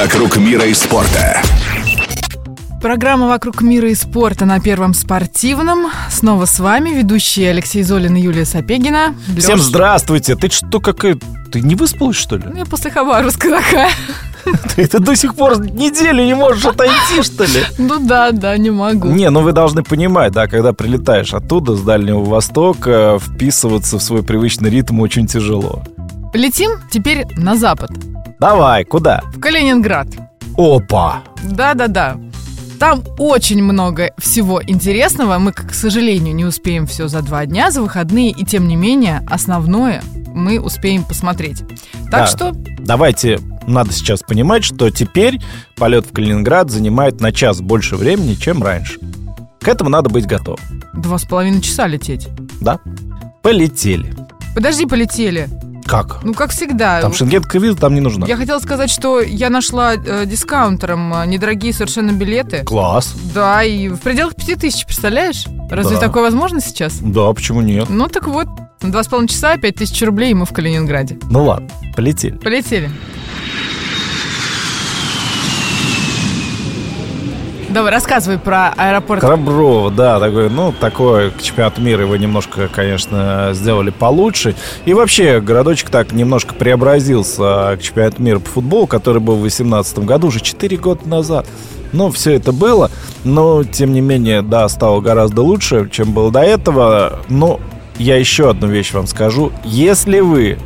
Вокруг мира и спорта. Программа «Вокруг мира и спорта» на Первом спортивном. Снова с вами ведущие Алексей Золин и Юлия Сапегина. Лёш. Всем здравствуйте. Ты что, какая... Ты не выспалась, что ли? Ну, Я после Хабаровска такая. Ты, ты до сих пор неделю не можешь отойти, что ли? Ну да, да, не могу. Не, ну вы должны понимать, да, когда прилетаешь оттуда, с Дальнего Востока, вписываться в свой привычный ритм очень тяжело. Летим теперь на запад, Давай, куда? в Калининград. Опа! Да-да-да. Там очень много всего интересного. Мы, к сожалению, не успеем все за два дня, за выходные. И тем не менее, основное мы успеем посмотреть. Так Да. что Давайте, надо сейчас понимать, что теперь полет в Калининград занимает на час больше времени, чем раньше. К этому надо быть готовым. два с половиной часа лететь. Да? Полетели. Подожди, полетели. Как? Ну, как всегда. Там шенгенская виза там не нужна. Я хотела сказать, что я нашла э, дискаунтером э, недорогие совершенно билеты. Класс. Да, и в пределах пяти тысяч, представляешь? Разве Да. такое возможно сейчас? Да, почему нет? Ну так вот, два с половиной часа, пять тысяч рублей, и мы в Калининграде. Ну ладно, полетели. Полетели. Давай, рассказывай про аэропорт. Храброво, да, такой, ну, такое, к чемпионату мира его немножко, конечно, сделали получше. И вообще, городочек так немножко преобразился к чемпионату мира по футболу, который был в 2018 году, уже 4 года назад. Ну, все это было, но, тем не менее, да, стало гораздо лучше, чем было до этого. Но я еще одну вещь вам скажу. Если вы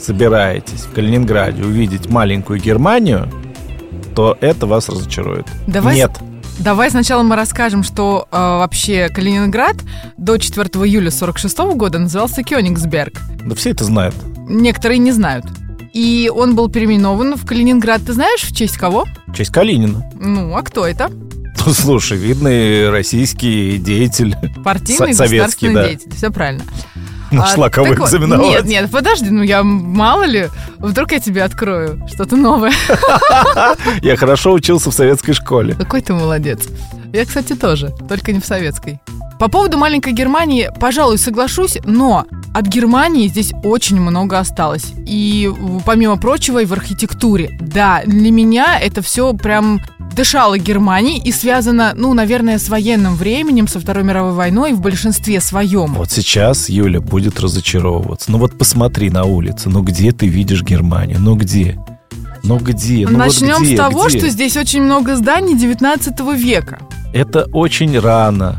собираетесь в Калининграде увидеть маленькую Германию, то это вас разочарует. Давай Нет. Давай сначала мы расскажем, что э, вообще Калининград до 4 июля 46 года назывался Кёнигсберг. Да все это знают. Некоторые не знают. И он был переименован в Калининград. Ты знаешь, в честь кого? В честь Калинина. Ну, а кто это? Ну, слушай, видный российский деятель. Партийный Со- советский, государственный да. деятель. Все правильно. Нашла А, кого так экзаменовать. Нет, нет, подожди, ну я мало ли, вдруг я тебе открою что-то новое. Я хорошо учился в советской школе. Какой ты молодец. Я, кстати, тоже, только не в советской. По поводу маленькой Германии, пожалуй, соглашусь, но от Германии здесь очень много осталось. И помимо прочего, и в архитектуре. Да, для меня это все прям дышало Германией и связано, ну, наверное, с военным временем, со Второй мировой войной в большинстве своем. Вот сейчас Юля будет разочаровываться. Ну вот посмотри на улице. Ну где ты видишь Германию? Ну где? Ну где? Ну вот Начнем где? с того, Где? что здесь очень много зданий 19 века. Это очень рано.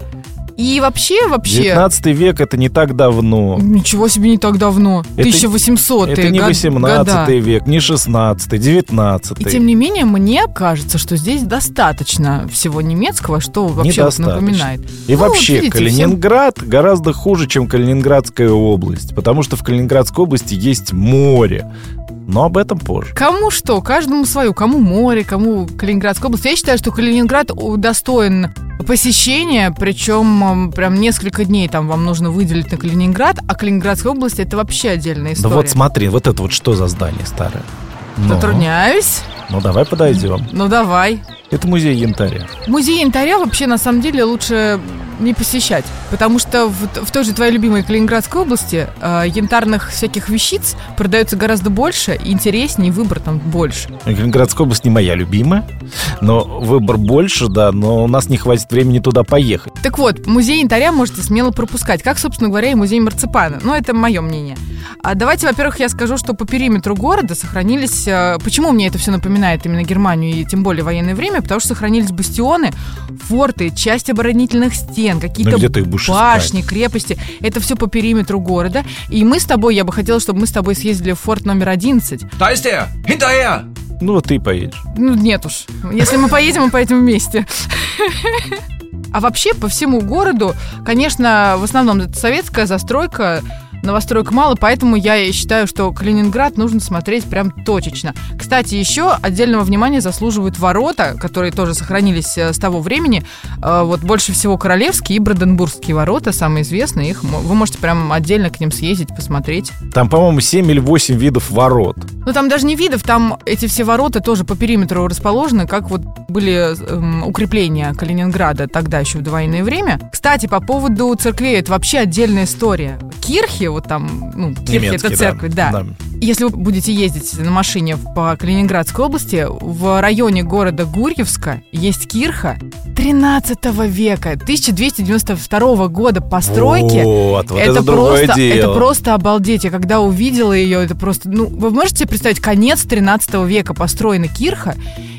И вообще, вообще... 19 век это не так давно. Ничего себе не так давно. Это- 1800 Это не год- 18 года. век, не 16, 19. И тем не менее, мне кажется, что здесь достаточно всего немецкого, что вообще вот напоминает. И Ну, вот вообще, видите, Калининград гораздо хуже, чем Калининградская область. Потому что в Калининградской области есть море. Но об этом позже. Кому что, каждому свою. Кому море, кому Калининградская область. Я считаю, что Калининград достоин посещения, причем прям несколько дней там вам нужно выделить на Калининград, а Калининградская область это вообще отдельная Да история. вот смотри, вот это вот что за здание старое? Ну, Затрудняюсь. ну давай подойдем. Ну давай. Это музей янтаря. Музей янтаря вообще на самом деле лучше не посещать, потому что в, в той же твоей любимой Калининградской области э, янтарных всяких вещиц продается гораздо больше, интереснее, выбор там больше. Калининградская область не моя любимая, но выбор больше, да, но у нас не хватит времени туда поехать. Так вот, музей янтаря можете смело пропускать, как, собственно говоря, и музей марципана. Но это мое мнение. А давайте, во-первых, я скажу, что по периметру города сохранились... э, Почему мне это все напоминает именно Германию и тем более военное время? Потому что сохранились бастионы, форты, часть оборонительных стен, какие-то Ну, башни, крепости. Это все по периметру города. И мы с тобой, я бы хотела, чтобы мы с тобой съездили в форт номер 11. Da ist er! Hinterher! Ну вот ты поедешь. Ну, нет уж. Если мы поедем, мы поедем вместе. А вообще по всему городу, конечно, в основном это советская застройка, новостроек мало, поэтому я считаю, что Калининград нужно смотреть прям точечно. Кстати, еще отдельного внимания заслуживают ворота, которые тоже сохранились э, с того времени. Э, Вот больше всего Королевские и Бранденбургские ворота, самые известные. Их вы можете прям отдельно к ним съездить, посмотреть. Там, по-моему, 7 или 8 видов ворот. Ну, там даже не видов, там эти все ворота тоже по периметру расположены, как вот были эм, укрепления Калининграда тогда еще в довоенное время. Кстати, по поводу церквей, это вообще отдельная история. Кирхи, вот там, ну, Кирхи это церковь, да. да. Если вы будете ездить на машине по Калининградской области, в районе города Гурьевска есть кирха 13 века, 1292 года постройки. Вот, вот это, это, просто, дело. это просто обалдеть. Я когда увидела ее, это просто, ну, вы можете себе представить, конец 13 века построена кирха,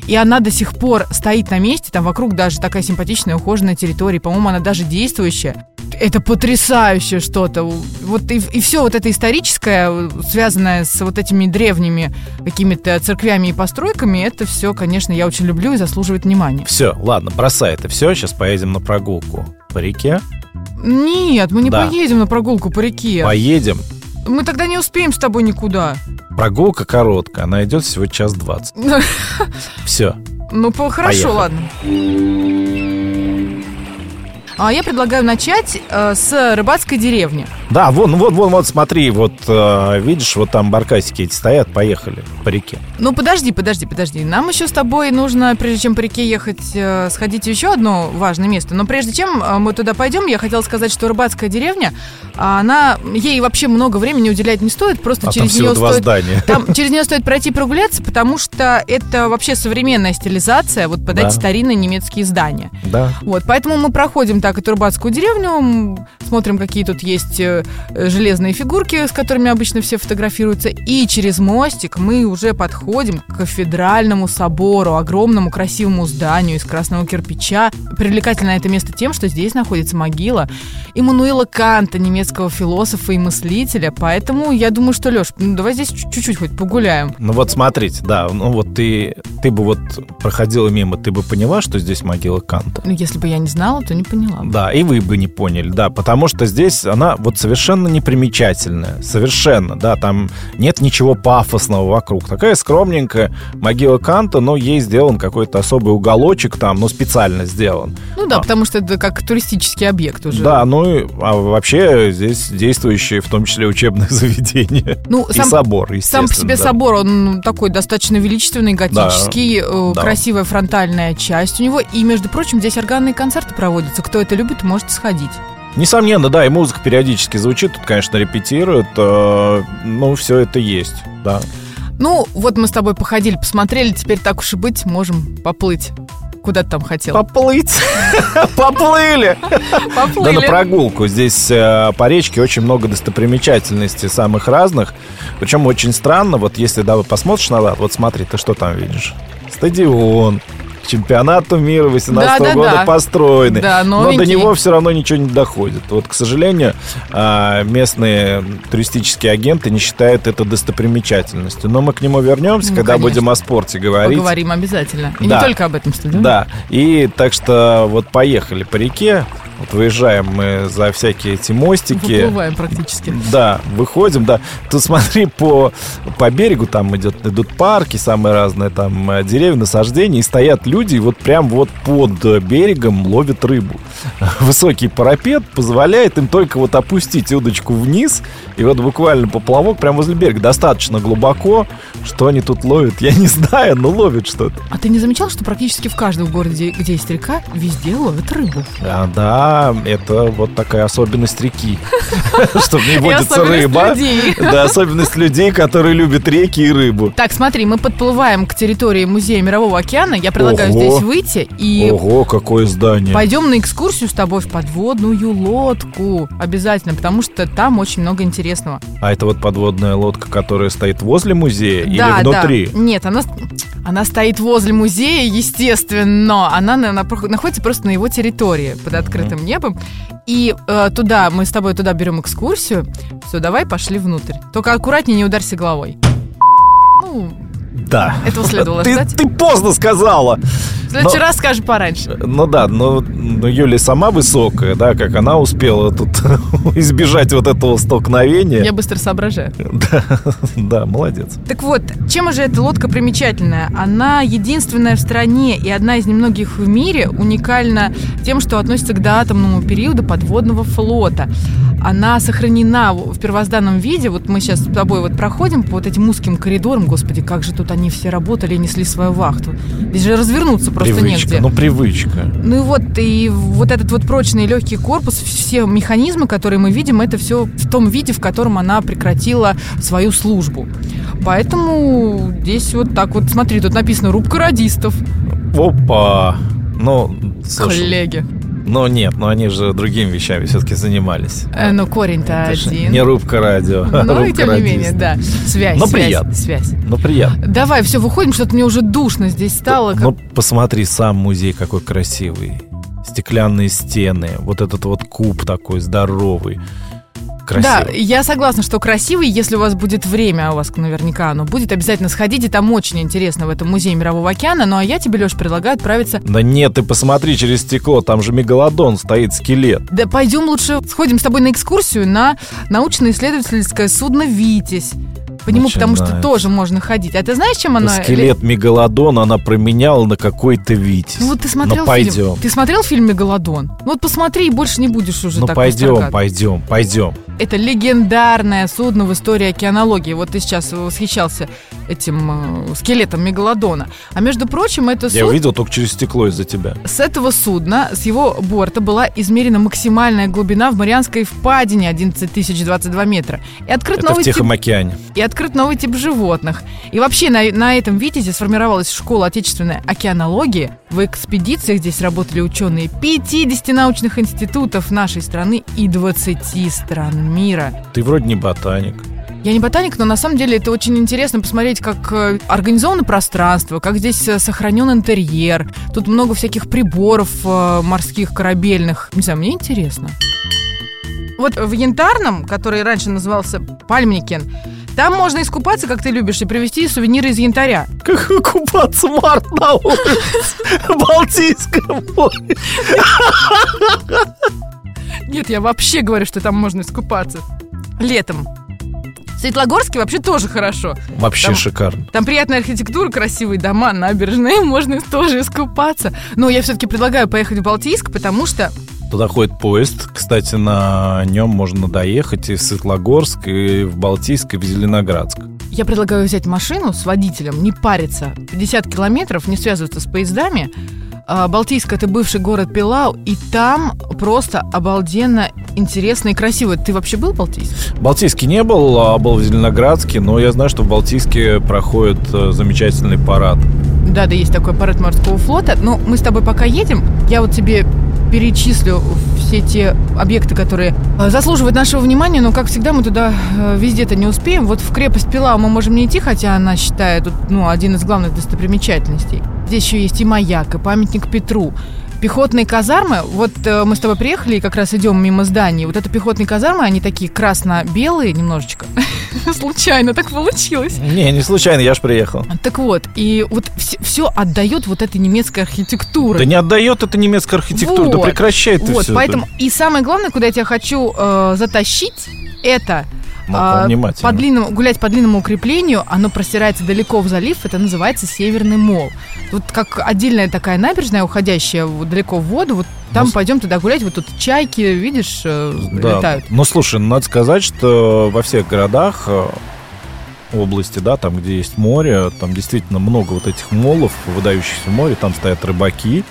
и она до сих пор стоит на месте, там вокруг даже такая симпатичная ухоженная территория, по-моему, она даже действующая. Это потрясающе что-то. Вот и, и все вот это историческое, связанное с вот этими древними какими-то церквями и постройками, это все, конечно, я очень люблю и заслуживает внимания. Все, ладно, бросай это все, сейчас поедем на прогулку по реке. Нет, мы не Да. поедем на прогулку по реке. Поедем. Мы тогда не успеем с тобой никуда. Прогулка короткая, она идет всего час двадцать. Все. Ну, хорошо, ладно. А я предлагаю начать э, с рыбацкой деревни. Да, вон, вон, вон, вот смотри, вот э, видишь, вот там баркасики эти стоят, поехали по реке. Ну, подожди, подожди, подожди. Нам еще с тобой нужно, прежде чем по реке ехать, э, сходить в еще одно важное место. Но прежде чем э, мы туда пойдем, я хотела сказать, что рыбацкая деревня, а, она, ей вообще много времени уделять не стоит, просто А там через всего нее два стоит здания. Там через нее стоит пройти прогуляться, потому что это вообще современная стилизация вот под Да. эти старинные немецкие здания. Да. Вот, поэтому мы проходим так эту рыбацкую деревню, смотрим, какие тут есть э, э, железные фигурки, с которыми обычно все фотографируются, и через мостик мы уже подходим к кафедральному собору, огромному красивому зданию из красного кирпича. Привлекательно это место тем, что здесь находится могила Иммануила Канта, немецкого философа и мыслителя, поэтому я думаю, что, Леш, ну, давай здесь чуть-чуть хоть погуляем. Ну вот смотрите, да, ну вот ты, ты бы вот проходила мимо, ты бы поняла, что здесь могила Канта. Ну, если бы я не знала, то не поняла. Да, и вы бы не поняли, да, потому что здесь она вот совершенно непримечательная, совершенно, да, там нет ничего пафосного вокруг. Такая скромненькая могила Канта, но ей сделан какой-то особый уголочек там, ну, специально сделан. Ну да, А. потому что это как туристический объект уже. Да, ну, и, а вообще здесь действующие, в том числе учебное заведение. Ну, И сам, собор, естественно. сам по себе да. собор, он такой достаточно величественный, готический, э, да. красивая фронтальная часть у него. И, между прочим, здесь органные концерты проводятся. Кто это любит, может сходить. Несомненно, да, и музыка периодически звучит, тут, конечно, репетируют, э, ну, все это есть, да. Ну, вот мы с тобой походили, посмотрели, теперь так уж и быть, можем поплыть. Куда ты там хотел? Поплыть. Поплыли. Да, Поплыли. на прогулку. Здесь э, по речке очень много достопримечательностей самых разных. Причем очень странно, вот если да, посмотришь назад, вот смотри, ты что там видишь? Стадион. Чемпионату мира 18 Да-да-да. года построенный. Да, Но до него все равно ничего не доходит. Вот, к сожалению, а, местные туристические агенты не считают это достопримечательностью. Но мы к нему вернемся, Ну, когда конечно. будем о спорте говорить. Поговорим обязательно. И Да. не только об этом стадионе. Да, и так что вот поехали по реке, вот выезжаем мы за всякие эти мостики. Выплываем практически. Да, выходим, да. Тут смотри, по, по берегу там идет, идут парки, самые разные там э, деревья, насаждения, и стоят люди, и вот прям вот под берегом ловят рыбу. Высокий парапет позволяет им только вот опустить удочку вниз, и вот буквально поплавок прямо возле берега. Достаточно глубоко, что они тут ловят, я не знаю, но ловят что-то. А ты не замечал, что практически в каждом городе, где есть река, везде ловят рыбу? А, да, это вот такая особенность реки, что в ней водится рыба. Да, особенность людей, которые любят реки и рыбу. Так, смотри, мы подплываем к территории Музея Мирового океана. Я предлагаю Ого. здесь выйти и Ого, какое здание. пойдем на экскурсию с тобой в подводную лодку. Обязательно, потому что там очень много интересного. А это вот подводная лодка, которая стоит возле музея да, или внутри? да. Нет, она, она стоит возле музея, естественно. Она на- на- находится просто на его территории, под открытым небом. И э, туда, мы с тобой туда берем экскурсию. Все, давай пошли внутрь. Только аккуратнее, не ударься головой. Ну, Да. этого следовало Ты, ждать. ты поздно сказала. В следующий Но- раз скажи пораньше. Ну да, но, но Юля сама высокая, да, как она успела тут избежать вот этого столкновения. Я быстро соображаю. Да, да, молодец. Так вот, чем же эта лодка примечательная? Она единственная в стране и одна из немногих в мире уникальна тем, что относится к доатомному периоду подводного флота. она сохранена в в первозданном виде. Вот мы сейчас с тобой вот проходим по вот этим узким коридорам. Господи, как же тут они все работали и несли свою вахту. Здесь же развернуться просто привычка, негде. ну привычка. Ну и вот, и вот этот вот прочный легкий корпус, все механизмы, которые мы видим, это все в том виде, в котором она прекратила свою службу. Поэтому здесь вот так вот, смотри, тут написано «Рубка радистов». Опа! Ну, слушай, Коллеги. Ну нет, но они же другими вещами все-таки занимались. Э, ну, корень-то один. не рубка радио, а Ну и рубка тем не менее, да. Связь, Но связь, приятно. связь. Ну, приятно. Давай, все, выходим, что-то мне уже душно здесь стало. как- Ну, посмотри, сам музей какой красивый. Стеклянные стены, вот этот вот куб такой здоровый. Да, Красивый. я согласна, что красивый, если у вас будет время, а у вас наверняка оно будет, обязательно сходите, там очень интересно в этом музее Мирового океана, ну а я тебе, Леш, предлагаю отправиться Да нет, ты посмотри через стекло, там же мегалодон стоит, скелет. Да пойдем лучше сходим с тобой на экскурсию на научно-исследовательское судно «Витязь». По нему, потому что тоже можно ходить. А ты знаешь, чем оно... Скелет мегалодона она променяла на какой-то витязь. Ну вот ты смотрел Ну, фильм. пойдем. Ты смотрел фильм «Мегалодон»? Ну вот посмотри, и больше не будешь уже Ну так пойдем, восторгаться. пойдем, пойдем. Это легендарное судно в истории океанологии. Вот ты сейчас восхищался этим э, скелетом мегалодона. А между прочим, это Я суд- увидел только через стекло из-за тебя. С этого судна, с его борта была измерена максимальная глубина в Марианской впадине 11 тысяч 22 метра. И открыт, Это в новый тип, Тихом океане. и открыт новый тип животных. И вообще на, на этом Витязе сформировалась школа отечественной океанологии. В экспедициях здесь работали ученые 50 научных институтов нашей страны и 20 стран мира. Ты вроде не ботаник. Я не ботаник, но на самом деле это очень интересно посмотреть, как э, организовано пространство, как здесь э, сохранен интерьер. Тут много всяких приборов э, морских, корабельных. Не знаю, мне интересно. Вот в Янтарном, который раньше назывался Пальмникен, там можно искупаться, как ты любишь, и привезти сувениры из янтаря. Как купаться март на улице в Балтийском море. Нет, я вообще говорю, что там можно искупаться. Летом. В Светлогорске вообще тоже хорошо. Вообще Там- шикарно. Там приятная архитектура, красивые дома, набережные, можно тоже искупаться. Но я все-таки предлагаю поехать в Балтийск, потому что Туда ходит поезд. Кстати, на нем можно доехать и в Светлогорск, и в Балтийск, и в Зеленоградск. я предлагаю взять машину с водителем, не париться. 50 километров, не связываться с поездами. А, Балтийск это бывший город Пилау, и там просто обалденно интересно и красиво. Ты вообще был в Балтийске? В Балтийске не был, а был в Зеленоградске, но я знаю, что в Балтийске проходит э, замечательный парад. Да, да, есть такой аппарат морского флота. Но мы с тобой пока едем, я вот тебе перечислю все те объекты, которые э, заслуживают нашего внимания, но, как всегда, мы туда э, везде-то не успеем. Вот в крепость Пилау мы можем не идти, хотя она считает ну, один из главных достопримечательностей. Здесь еще есть и маяк, и памятник Петру. Пехотные казармы, вот э, мы с тобой приехали и как раз идем мимо зданий. Вот это пехотные казармы, они такие красно-белые немножечко. Случайно так получилось. Не, не случайно, я ж приехал. Так вот, и вот все, отдает вот этой немецкой архитектуры. Да не отдает это немецкая архитектура, да Вот. прекращай ты вот, все поэтому и самое главное, куда я тебя хочу э, затащить, это а, внимательно. по длинному, гулять по длинному укреплению, оно простирается далеко в залив, это называется Северный мол. Вот как отдельная такая набережная, уходящая далеко в воду, вот там Ну, пойдем туда гулять, вот тут чайки, видишь, э, Да. летают. Ну, слушай, надо сказать, что во всех городах э, области, да, там, где есть море, там действительно много вот этих молов, выдающихся в море, там стоят рыбаки,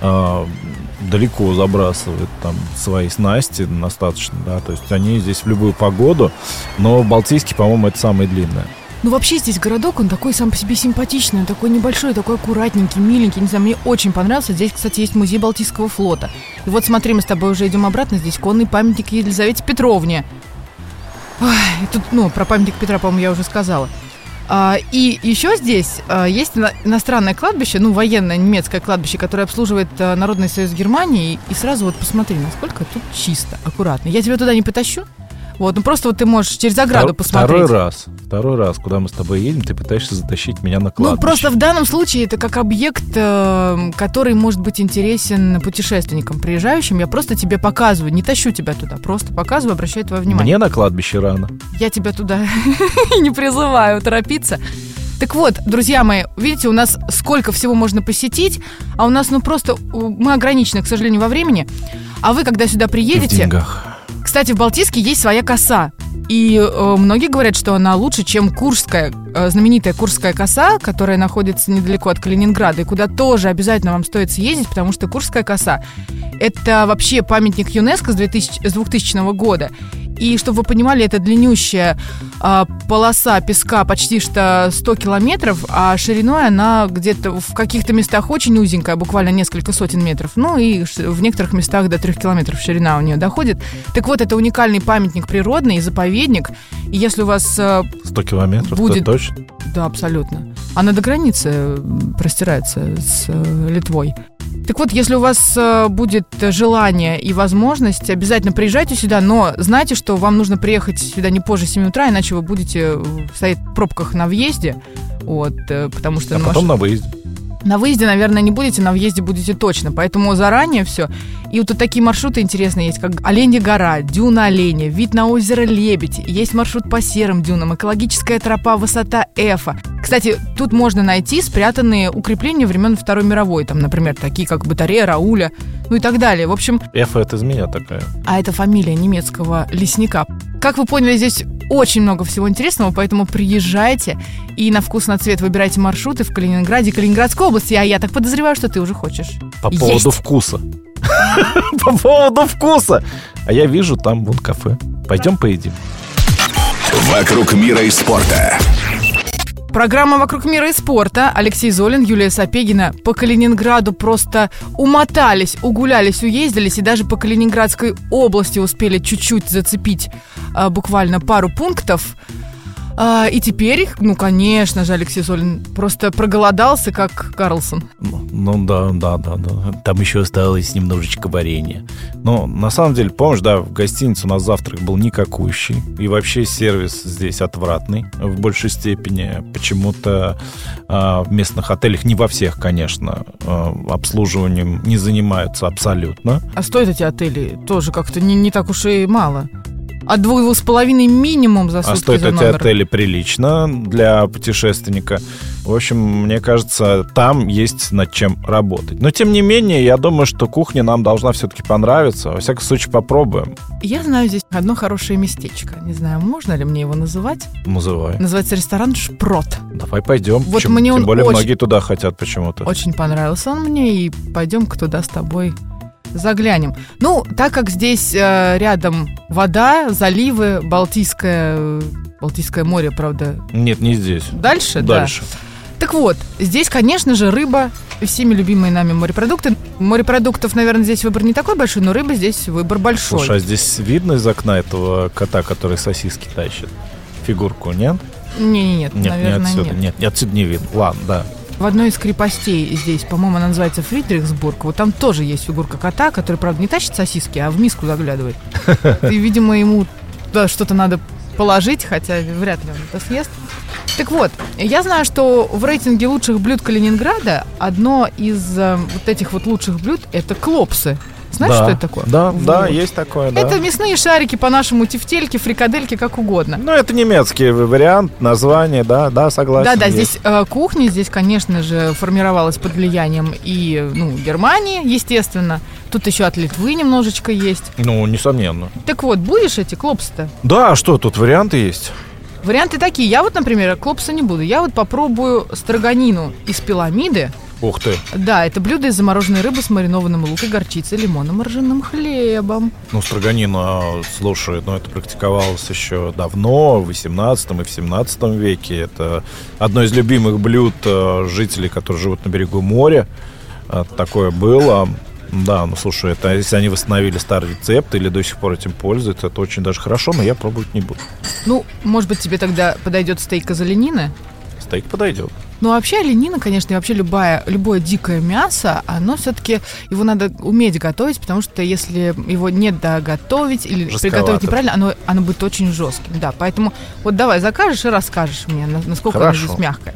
э, далеко забрасывают там свои снасти достаточно, да, то есть они здесь в любую погоду, но Балтийский, по-моему, это самое длинное. Ну, вообще здесь городок, он такой сам по себе симпатичный, такой небольшой, такой аккуратненький, миленький. Не знаю, мне очень понравился. Здесь, кстати, есть музей Балтийского флота. И вот смотри, мы с тобой уже идем обратно. Здесь конный памятник Елизавете Петровне. Ой, тут, ну, про памятник Петра, по-моему, я уже сказала. А, и еще здесь а, есть ино- иностранное кладбище, ну, военное немецкое кладбище, которое обслуживает а, Народный союз Германии. И сразу вот посмотри, насколько тут чисто, аккуратно. Я тебя туда не потащу. Вот, ну просто вот ты можешь через ограду Втор- посмотреть. Второй раз, второй раз, куда мы с тобой едем, ты пытаешься затащить меня на Ну, кладбище. просто в данном случае это как объект, э, который может быть интересен путешественникам, приезжающим. Я просто тебе показываю, не тащу тебя туда, просто показываю, обращаю твое внимание. Мне на кладбище рано. Я тебя туда не призываю торопиться. Так вот, друзья мои, видите, у нас сколько всего можно посетить, а у нас, ну, просто, мы ограничены, к сожалению, во времени. А вы, когда сюда И в приедете, деньгах. Кстати, в Балтийске есть своя коса. И э, многие говорят, что она лучше, чем Курская, знаменитая Курская коса, которая находится недалеко от Калининграда, и куда тоже обязательно вам стоит съездить, потому что Курская коса – это вообще памятник ЮНЕСКО с, 2000, с 2000 года. И чтобы вы понимали, это длиннющая а, полоса песка почти что 100 километров, а шириной она где-то в каких-то местах очень узенькая, буквально несколько сотен метров. Ну и в некоторых местах до 3 километров ширина у нее доходит. Так вот, это уникальный памятник природный заповедник. И если у вас... 100 километров, будет... точно? Да, абсолютно. Она до границы простирается с э, Литвой. Так вот, если у вас э, будет желание и возможность, обязательно приезжайте сюда, но знайте, что вам нужно приехать сюда не позже 7 утра, иначе вы будете стоять в пробках на въезде, вот, э, потому что... А ну, потом на выезде. На выезде, наверное, не будете, на въезде будете точно. Поэтому заранее все. И вот тут такие маршруты интересные есть, как Оленья гора, дюна оленя, вид на озеро Лебедь. Есть маршрут по серым дюнам, экологическая тропа, высота Эфа. Кстати, тут можно найти спрятанные укрепления времен Второй мировой. Там, например, такие как батарея Рауля, ну и так далее. В общем... Эфа это из меня такая. А это фамилия немецкого лесника. Как вы поняли, здесь очень много всего интересного, поэтому приезжайте и на вкус, на цвет выбирайте маршруты в Калининграде, Калининградской области, а я так подозреваю, что ты уже хочешь. По поводу вкуса. По поводу вкуса. А я вижу там вон кафе. Пойдем поедим. Вокруг мира и спорта. Программа «Вокруг мира и спорта». Алексей Золин, Юлия Сапегина по Калининграду просто умотались, угулялись, уездились и даже по Калининградской области успели чуть-чуть зацепить а, буквально пару пунктов. А, и теперь, ну, конечно же, Алексей Золин просто проголодался, как Карлсон. Ну, ну да, да, да, да. Там еще осталось немножечко варенья. Но на самом деле, помнишь, да, в гостинице у нас завтрак был никакущий. И вообще сервис здесь отвратный в большей степени. Почему-то э, в местных отелях, не во всех, конечно, э, обслуживанием не занимаются абсолютно. А стоят эти отели тоже как-то не, не так уж и мало. От двух с половиной минимум за сутки А стоят за эти номер. отели прилично для путешественника. В общем, мне кажется, там есть над чем работать. Но, тем не менее, я думаю, что кухня нам должна все-таки понравиться. Во всяком случае, попробуем. Я знаю здесь одно хорошее местечко. Не знаю, можно ли мне его называть. Называй. Называется ресторан «Шпрот». Давай пойдем. Вот Почему? мне он Тем более очень- многие туда хотят почему-то. Очень понравился он мне, и пойдем-ка туда с тобой заглянем. Ну, так как здесь э, рядом вода, заливы, Балтийское, Балтийское море, правда, Нет, не здесь. дальше, да. Дальше. Так вот, здесь, конечно же, рыба, и всеми любимые нами морепродукты. Морепродуктов, наверное, здесь выбор не такой большой, но рыбы здесь выбор большой. Слушай, а здесь видно из окна этого кота, который сосиски тащит? Фигурку, нет? Не, не, нет, Нет, наверное, не отсюда. нет. Нет, отсюда не видно. Ладно, да. В одной из крепостей здесь, по-моему, она называется Фридрихсбург, вот там тоже есть фигурка кота, который, правда, не тащит сосиски, а в миску заглядывает. И, видимо, ему да, что-то надо положить, хотя вряд ли он это съест. Так вот, я знаю, что в рейтинге лучших блюд Калининграда одно из э, вот этих вот лучших блюд – это клопсы. Знаешь, да. что это такое? Да, да, Вот. есть такое, да. Это мясные шарики по-нашему тефтельки, фрикадельки, как угодно. Ну, это немецкий вариант, название, да, да, согласен. Да, да, есть. здесь э, кухня, здесь, конечно же, формировалась под влиянием и, ну, Германии, естественно. Тут еще от Литвы немножечко есть. Ну, несомненно. Так вот, будешь эти клопсы-то? Да, а что, тут варианты есть? Варианты такие. Я вот, например, клопсы не буду. Я вот попробую строганину из пиламиды. Ух ты. Да, это блюдо из замороженной рыбы с маринованным луком, горчицей, лимоном и ржаным хлебом. Ну, строганина, слушай, ну, это практиковалось еще давно, в 18 и в 17 веке. Это одно из любимых блюд э, жителей, которые живут на берегу моря. Э, Такое было. Да, ну, слушай, это если они восстановили старый рецепт или до сих пор этим пользуются, это очень даже хорошо, но я пробовать не буду. Ну, может быть, тебе тогда подойдет стейк из оленины? Стейк подойдет. Ну, вообще оленина, конечно, и вообще любая, любое дикое мясо, оно все-таки, его надо уметь готовить, потому что если его не доготовить или Жестковато. приготовить неправильно, оно, оно будет очень жестким. Да, поэтому вот давай закажешь и расскажешь мне, на- насколько оно Хорошо. здесь мягкое.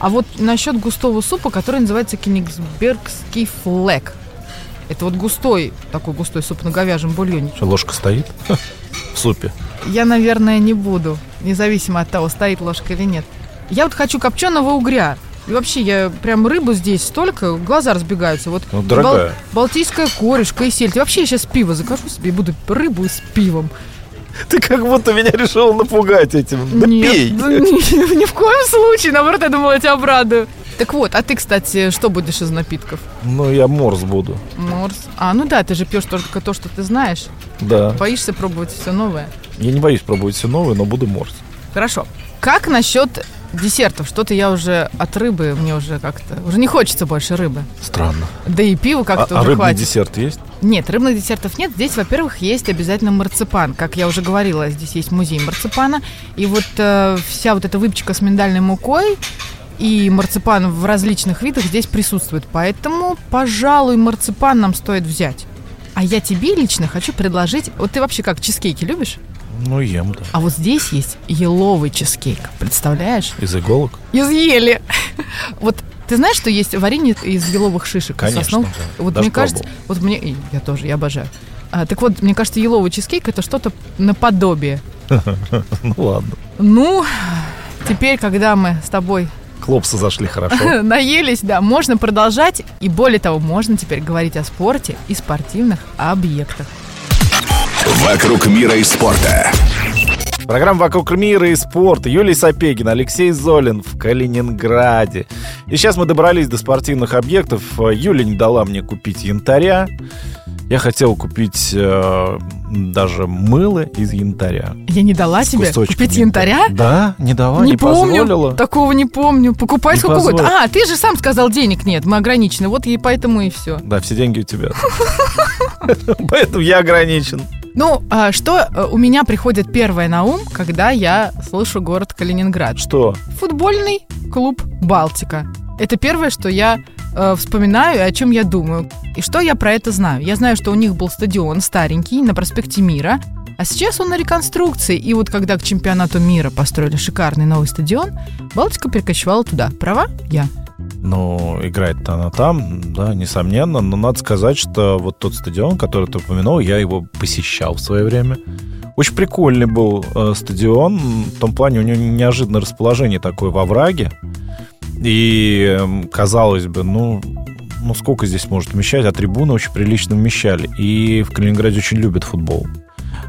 А вот насчет густого супа, который называется кенигсбергский флек. Это вот густой, такой густой суп на говяжьем бульоне. Что, ложка стоит в супе? Я, наверное, не буду, независимо от того, стоит ложка или нет. Я вот хочу копченого угря. И вообще, я прям рыбу здесь столько, глаза разбегаются. Вот Ну, дорогая. Балтийская корешка и сель. Ты вообще я сейчас пиво закажу себе и буду рыбу с пивом. Ты как будто меня решил напугать этим. Да Нет, пей. да ни, ни в коем случае. Наоборот, я думала, я тебя обрадую. Так вот, а ты, кстати, что будешь из напитков? Ну, я морс буду. Морс. А, ну да, ты же пьешь только то, что ты знаешь. Да. Боишься пробовать все новое. Я не боюсь пробовать все новое, но буду морс. Хорошо. Как насчет десертов? Что-то я уже от рыбы, мне уже как-то... Уже не хочется больше рыбы. Странно. Да и пива А, как-то а уже рыбный хватит. десерт есть? Нет, рыбных десертов нет. Здесь, во-первых, есть обязательно марципан. Как я уже говорила, здесь есть музей марципана. И вот э, вся вот эта выпечка с миндальной мукой и марципан в различных видах здесь присутствует. Поэтому, пожалуй, марципан нам стоит взять. А я тебе лично хочу предложить... Вот ты вообще как, чизкейки любишь? Ну, ем, да. А вот здесь есть еловый чизкейк. Представляешь? Из иголок? Из ели. Вот ты знаешь, что есть варенье из еловых шишек? Конечно, соснов? да. Вот Даже мне кажется, пробовал. вот мне, я тоже, я обожаю. А, так вот, мне кажется, еловый чизкейк это что-то наподобие. Ну, ладно. Ну, теперь, когда мы с тобой Клопсы зашли хорошо. наелись, да, можно продолжать. И более того, можно теперь говорить о спорте и спортивных объектах. «Вокруг мира и спорта». Программа «Вокруг мира и спорта». Юлий Сапегин, Алексей Золин в Калининграде. И сейчас мы добрались до спортивных объектов. Юля не дала мне купить янтаря. Я хотел купить э, даже мыло из янтаря. Я не дала С тебе кусочками купить янтаря? Да, не дала, не, не помню, позволила. такого не помню. Покупай Не сколько угодно. позволила. А, ты же сам сказал, денег нет, мы ограничены. Вот и поэтому и все. Да, все деньги у тебя. Поэтому я ограничен. Ну, а что э, у меня приходит первое на ум, когда я слышу город Калининград? Что? Футбольный клуб «Балтика». Это первое, что я э, вспоминаю и о чем я думаю. И что я про это знаю? Я знаю, что у них был стадион старенький на проспекте Мира, а сейчас он на реконструкции. И вот когда к чемпионату мира построили шикарный новый стадион, Балтика перекочевала туда. Права? Я. Ну, играет-то она там, да, несомненно. Но надо сказать, что вот тот стадион, который ты упомянул, я его посещал в свое время. Очень прикольный был э, стадион. В том плане у него неожиданное расположение такое во враге. И, эм, казалось бы, ну, ну, сколько здесь может вмещать, а трибуны очень прилично вмещали. И в Калининграде очень любят футбол.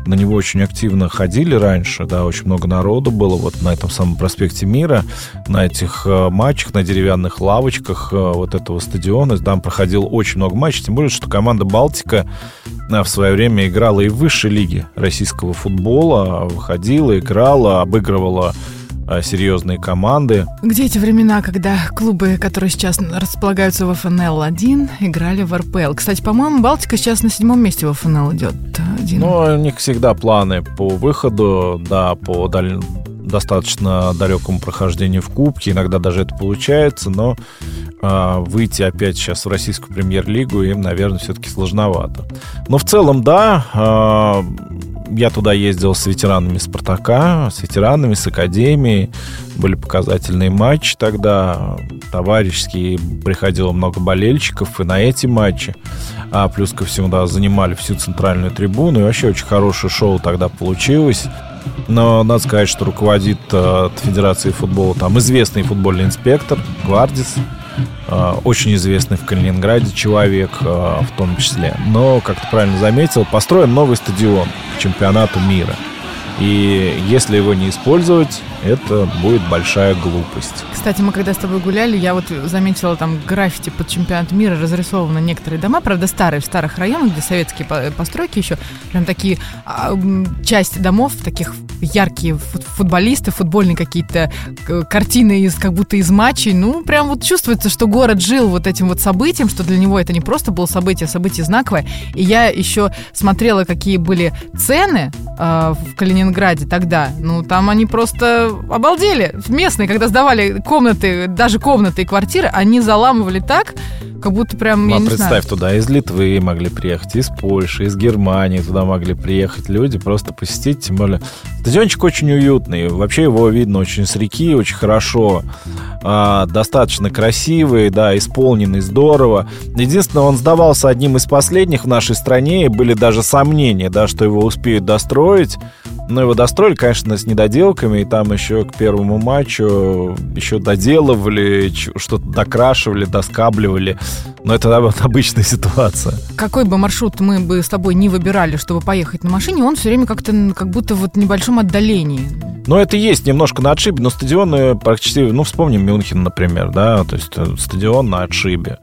На него очень активно ходили раньше, да, очень много народу было вот на этом самом проспекте Мира, на этих э, матчах, на деревянных лавочках э, вот этого стадиона. Там проходил очень много матчей, тем более, что команда «Балтика» э, в свое время играла и в высшей лиге российского футбола, выходила, играла, обыгрывала серьезные команды. Где эти времена, когда клубы, которые сейчас располагаются в ФНЛ-1, играли в РПЛ? Кстати, по-моему, Балтика сейчас на седьмом месте в ФНЛ идет. Один. Но у них всегда планы по выходу, да, по даль- достаточно далекому прохождению в Кубке. Иногда даже это получается, но а, выйти опять сейчас в российскую премьер-лигу им, наверное, все-таки сложновато. Но в целом, да, а, я туда ездил с ветеранами Спартака, с ветеранами, с Академией. Были показательные матчи тогда, товарищеские. Приходило много болельщиков и на эти матчи. А плюс ко всему, да, занимали всю центральную трибуну. И вообще очень хорошее шоу тогда получилось. Но надо сказать, что руководит э, от Федерации футбола там известный футбольный инспектор Гвардис. Э, очень известный в Калининграде человек э, в том числе. Но, как ты правильно заметил, построен новый стадион к чемпионату мира. И если его не использовать, это будет большая глупость. Кстати, мы когда с тобой гуляли, я вот заметила там граффити под чемпионат мира, разрисованы некоторые дома, правда, старые, в старых районах, где советские по- постройки еще, прям такие, а, часть домов, таких яркие фут- футболисты, футбольные какие-то к- картины из, как будто из матчей, ну, прям вот чувствуется, что город жил вот этим вот событием, что для него это не просто было событие, а событие знаковое, и я еще смотрела, какие были цены э, в Калининграде тогда, ну, там они просто обалдели. Местные, когда сдавали комнаты, даже комнаты и квартиры, они заламывали так, как будто прям, Ну, я а не представь, знаю. туда из Литвы могли приехать, из Польши, из Германии туда могли приехать люди, просто посетить, тем более Стадиончик очень уютный. Вообще его видно очень с реки, очень хорошо. А, достаточно красивый, да, исполненный здорово. Единственное, он сдавался одним из последних в нашей стране, и были даже сомнения, да, что его успеют достроить. Но его достроили, конечно, с недоделками, и там еще к первому матчу еще доделывали, что-то докрашивали, доскабливали. Но это обычная ситуация. Какой бы маршрут мы бы с тобой не выбирали, чтобы поехать на машине, он все время как-то как будто вот в небольшом отдалении. Ну, это есть немножко на отшибе, но стадионы практически, ну, вспомним Мюнхен, например, да, то есть э, стадион на отшибе.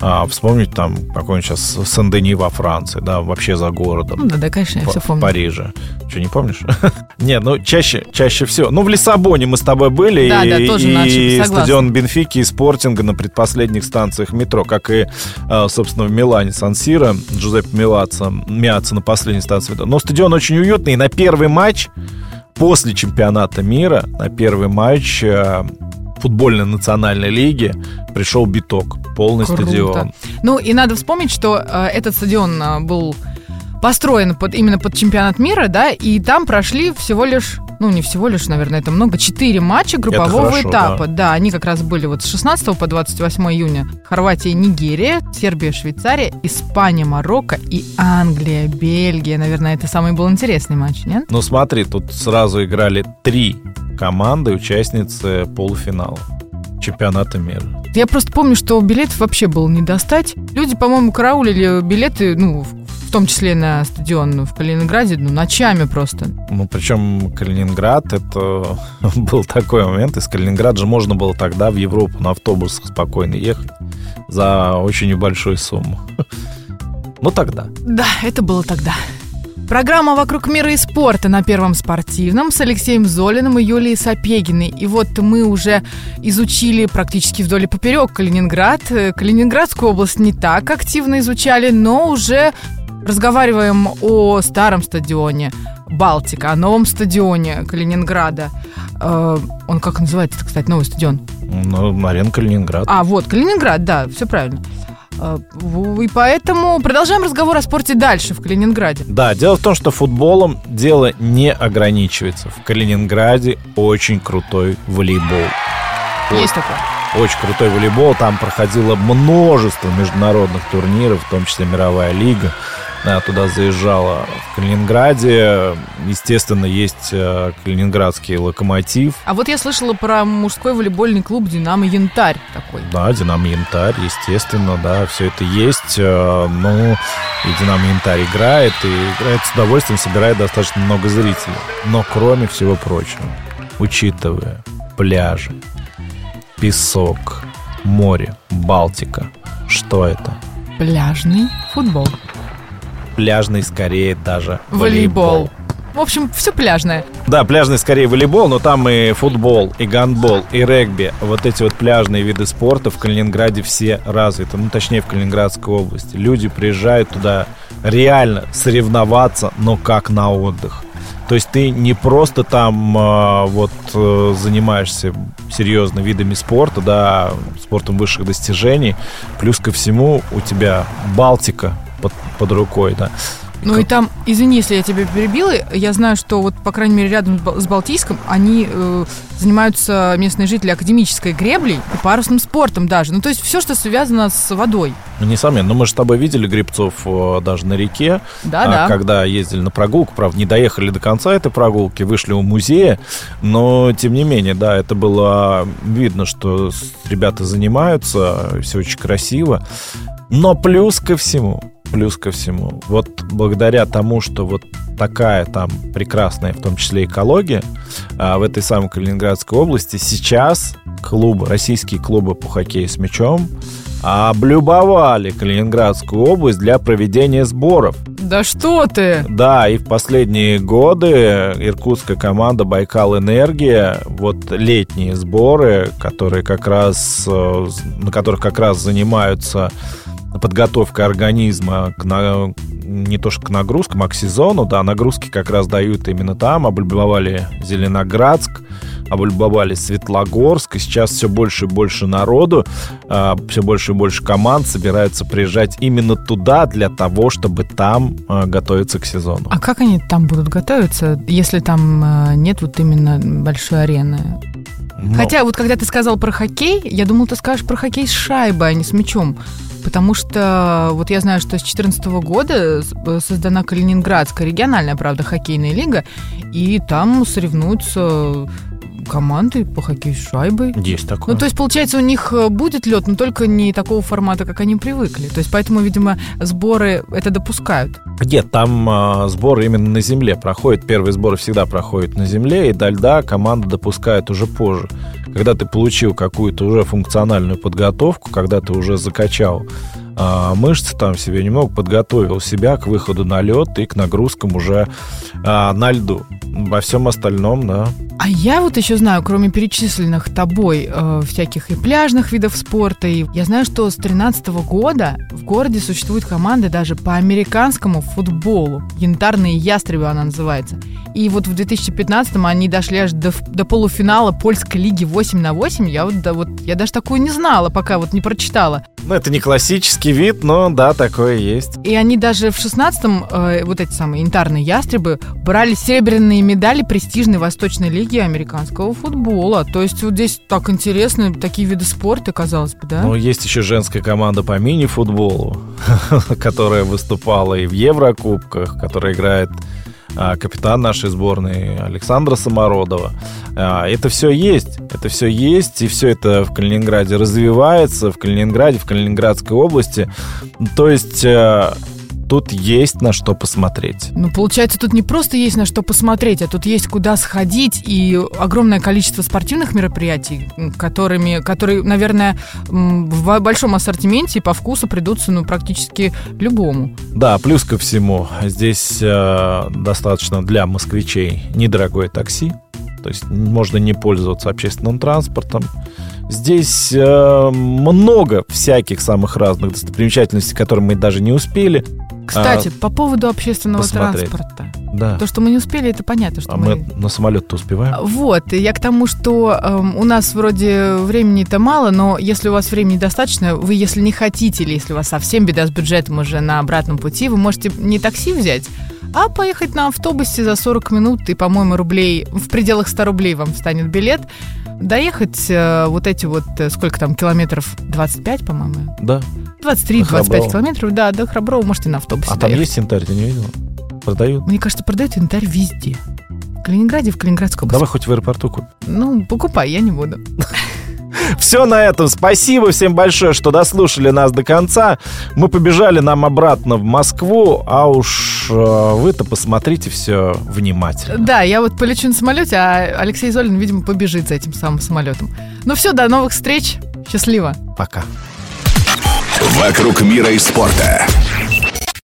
А, вспомнить там какой-нибудь сейчас Сен-Дени во Франции, да, вообще за городом. Ну, да, да, конечно, я все помню. В Париже. Что, не помнишь? Нет, ну, чаще, чаще всего. Ну, в Лиссабоне мы с тобой были. Да, и, да, тоже и стадион Бенфики и Спортинга на предпоследних станциях метро, как и, а, собственно, в Милане Сан-Сиро, Джузеппе Милаца, Миаца на последней станции. Но стадион очень уютный, и на первый матч после чемпионата мира, на первый матч а, футбольной национальной лиги пришел биток, полный Круто. стадион. Ну и надо вспомнить, что э, этот стадион э, был построен под, именно под чемпионат мира, да, и там прошли всего лишь, ну не всего лишь, наверное, это много, четыре матча группового хорошо, этапа. Да. да, они как раз были вот с 16 по 28 июня. Хорватия, Нигерия, Сербия, Швейцария, Испания, Марокко и Англия, Бельгия. Наверное, это самый был интересный матч, нет? Ну смотри, тут сразу играли три команды, участницы полуфинала чемпионата мира. Я просто помню, что билетов вообще было не достать. Люди, по-моему, караулили билеты, ну, в том числе на стадион в Калининграде, ну, ночами просто. Ну, причем Калининград, это был такой момент, из Калининграда же можно было тогда в Европу на автобусах спокойно ехать за очень небольшую сумму. Ну, тогда. Да, это было тогда. Программа «Вокруг мира и спорта» на Первом спортивном с Алексеем Золиным и Юлией Сапегиной. И вот мы уже изучили практически вдоль и поперек Калининград. Калининградскую область не так активно изучали, но уже разговариваем о старом стадионе Балтика, о новом стадионе Калининграда. Э, он как называется, кстати, новый стадион? Ну, арена Калининград. А, вот, Калининград, да, все правильно. А, и поэтому продолжаем разговор о спорте дальше в Калининграде. Да, дело в том, что футболом дело не ограничивается. В Калининграде очень крутой волейбол. Есть такое. Очень крутой волейбол. Там проходило множество международных турниров, в том числе мировая лига туда заезжала. В Калининграде, естественно, есть э, калининградский локомотив. А вот я слышала про мужской волейбольный клуб «Динамо Янтарь» такой. Да, «Динамо Янтарь», естественно, да, все это есть. Э, ну, и «Динамо Янтарь» играет, и играет с удовольствием, собирает достаточно много зрителей. Но кроме всего прочего, учитывая пляжи, песок, море, Балтика, что это? Пляжный футбол пляжный скорее даже волейбол. волейбол. В общем, все пляжное. Да, пляжный скорее волейбол, но там и футбол, и гандбол, и регби. Вот эти вот пляжные виды спорта в Калининграде все развиты. Ну, точнее, в Калининградской области. Люди приезжают туда реально соревноваться, но как на отдых. То есть ты не просто там э, вот э, занимаешься серьезно видами спорта, да, спортом высших достижений. Плюс ко всему у тебя Балтика, под, под рукой, да. Ну как... и там, извини, если я тебя перебила, я знаю, что вот, по крайней мере, рядом с Балтийском они э, занимаются местные жители академической греблей и парусным спортом даже. Ну, то есть все, что связано с водой. Ну, несомненно. Но мы же с тобой видели грибцов э, даже на реке. Да, а, да. Когда ездили на прогулку. Правда, не доехали до конца этой прогулки, вышли у музея. Но, тем не менее, да, это было видно, что ребята занимаются, все очень красиво. Но плюс ко всему, плюс ко всему, вот благодаря тому, что вот такая там прекрасная, в том числе экология, а, в этой самой Калининградской области, сейчас клубы, российские клубы по хоккею с мячом облюбовали Калининградскую область для проведения сборов. Да что ты! Да, и в последние годы иркутская команда Байкал Энергия, вот летние сборы, которые как раз, э, на которых как раз занимаются подготовка организма к на, не то что к нагрузкам, а к сезону, да, нагрузки как раз дают именно там, облюбовали Зеленоградск, облюбовали Светлогорск, и сейчас все больше и больше народу, а, все больше и больше команд собираются приезжать именно туда для того, чтобы там а, готовиться к сезону. А как они там будут готовиться, если там а, нет вот именно большой арены? Но. Хотя вот когда ты сказал про хоккей, я думал, ты скажешь про хоккей с шайбой, а не с мячом. Потому что вот я знаю, что с 2014 года создана Калининградская региональная, правда, хоккейная лига, и там соревнуются команды по хоккею с шайбой. Есть такое. Ну, то есть, получается, у них э, будет лед, но только не такого формата, как они привыкли. То есть, поэтому, видимо, сборы это допускают. Нет, там э, сборы именно на земле проходят. Первые сборы всегда проходят на земле, и до льда команда допускает уже позже. Когда ты получил какую-то уже функциональную подготовку, когда ты уже закачал а, мышцы там себе немного подготовил себя к выходу на лед и к нагрузкам уже а, на льду. Во всем остальном, да. А я вот еще знаю, кроме перечисленных тобой э, всяких и пляжных видов спорта, и я знаю, что с 13 года в городе существует команда даже по американскому футболу. Янтарные ястребы она называется. И вот в 2015 они дошли аж до, до полуфинала польской лиги 8 на 8. Я вот, да, вот я даже такую не знала, пока вот не прочитала. Ну, это не классический вид, но да, такое есть. И они даже в 16-м, э, вот эти самые янтарные ястребы, брали серебряные медали престижной Восточной лиги американского футбола. То есть вот здесь так интересно, такие виды спорта, казалось бы, да? Ну, есть еще женская команда по мини-футболу, которая выступала и в Еврокубках, которая играет капитан нашей сборной Александра Самородова. А, это все есть, это все есть, и все это в Калининграде развивается, в Калининграде, в Калининградской области. То есть э, тут есть на что посмотреть. Ну, получается, тут не просто есть на что посмотреть, а тут есть куда сходить и огромное количество спортивных мероприятий, которыми, которые, наверное, в большом ассортименте по вкусу придутся, ну, практически любому. Да, плюс ко всему, здесь э, достаточно для москвичей недорогое такси, то есть можно не пользоваться общественным транспортом. Здесь э, много всяких самых разных достопримечательностей, которые мы даже не успели. Кстати, а, по поводу общественного посмотреть. транспорта. Да. То, что мы не успели, это понятно, что а мы... мы на самолет-то успеваем. Вот, я к тому, что э, у нас вроде времени-то мало, но если у вас времени достаточно, вы, если не хотите, или если у вас совсем беда с бюджетом уже на обратном пути, вы можете не такси взять, а поехать на автобусе за 40 минут, и, по-моему, рублей, в пределах 100 рублей вам станет билет, доехать э, вот эти вот, э, сколько там, километров, 25, по-моему? Да. 23-25 километров, да, до Храброва можете на автобусе А доехать. там есть янтарь, ты не видел? Продают? Мне кажется, продают янтарь везде. В Калининграде, в Калининградской области. Давай хоть в аэропорту купим. Ну, покупай, я не буду. Все на этом. Спасибо всем большое, что дослушали нас до конца. Мы побежали нам обратно в Москву, а уж э, вы-то посмотрите все внимательно. Да, я вот полечу на самолете, а Алексей Золин, видимо, побежит за этим самым самолетом. Ну все, до новых встреч. Счастливо. Пока. Вокруг мира и спорта.